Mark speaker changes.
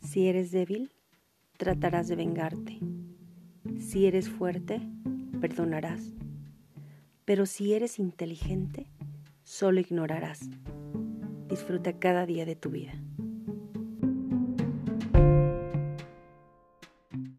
Speaker 1: Si eres débil, tratarás de vengarte. Si eres fuerte, perdonarás. Pero si eres inteligente, solo ignorarás. Disfruta cada día de tu vida.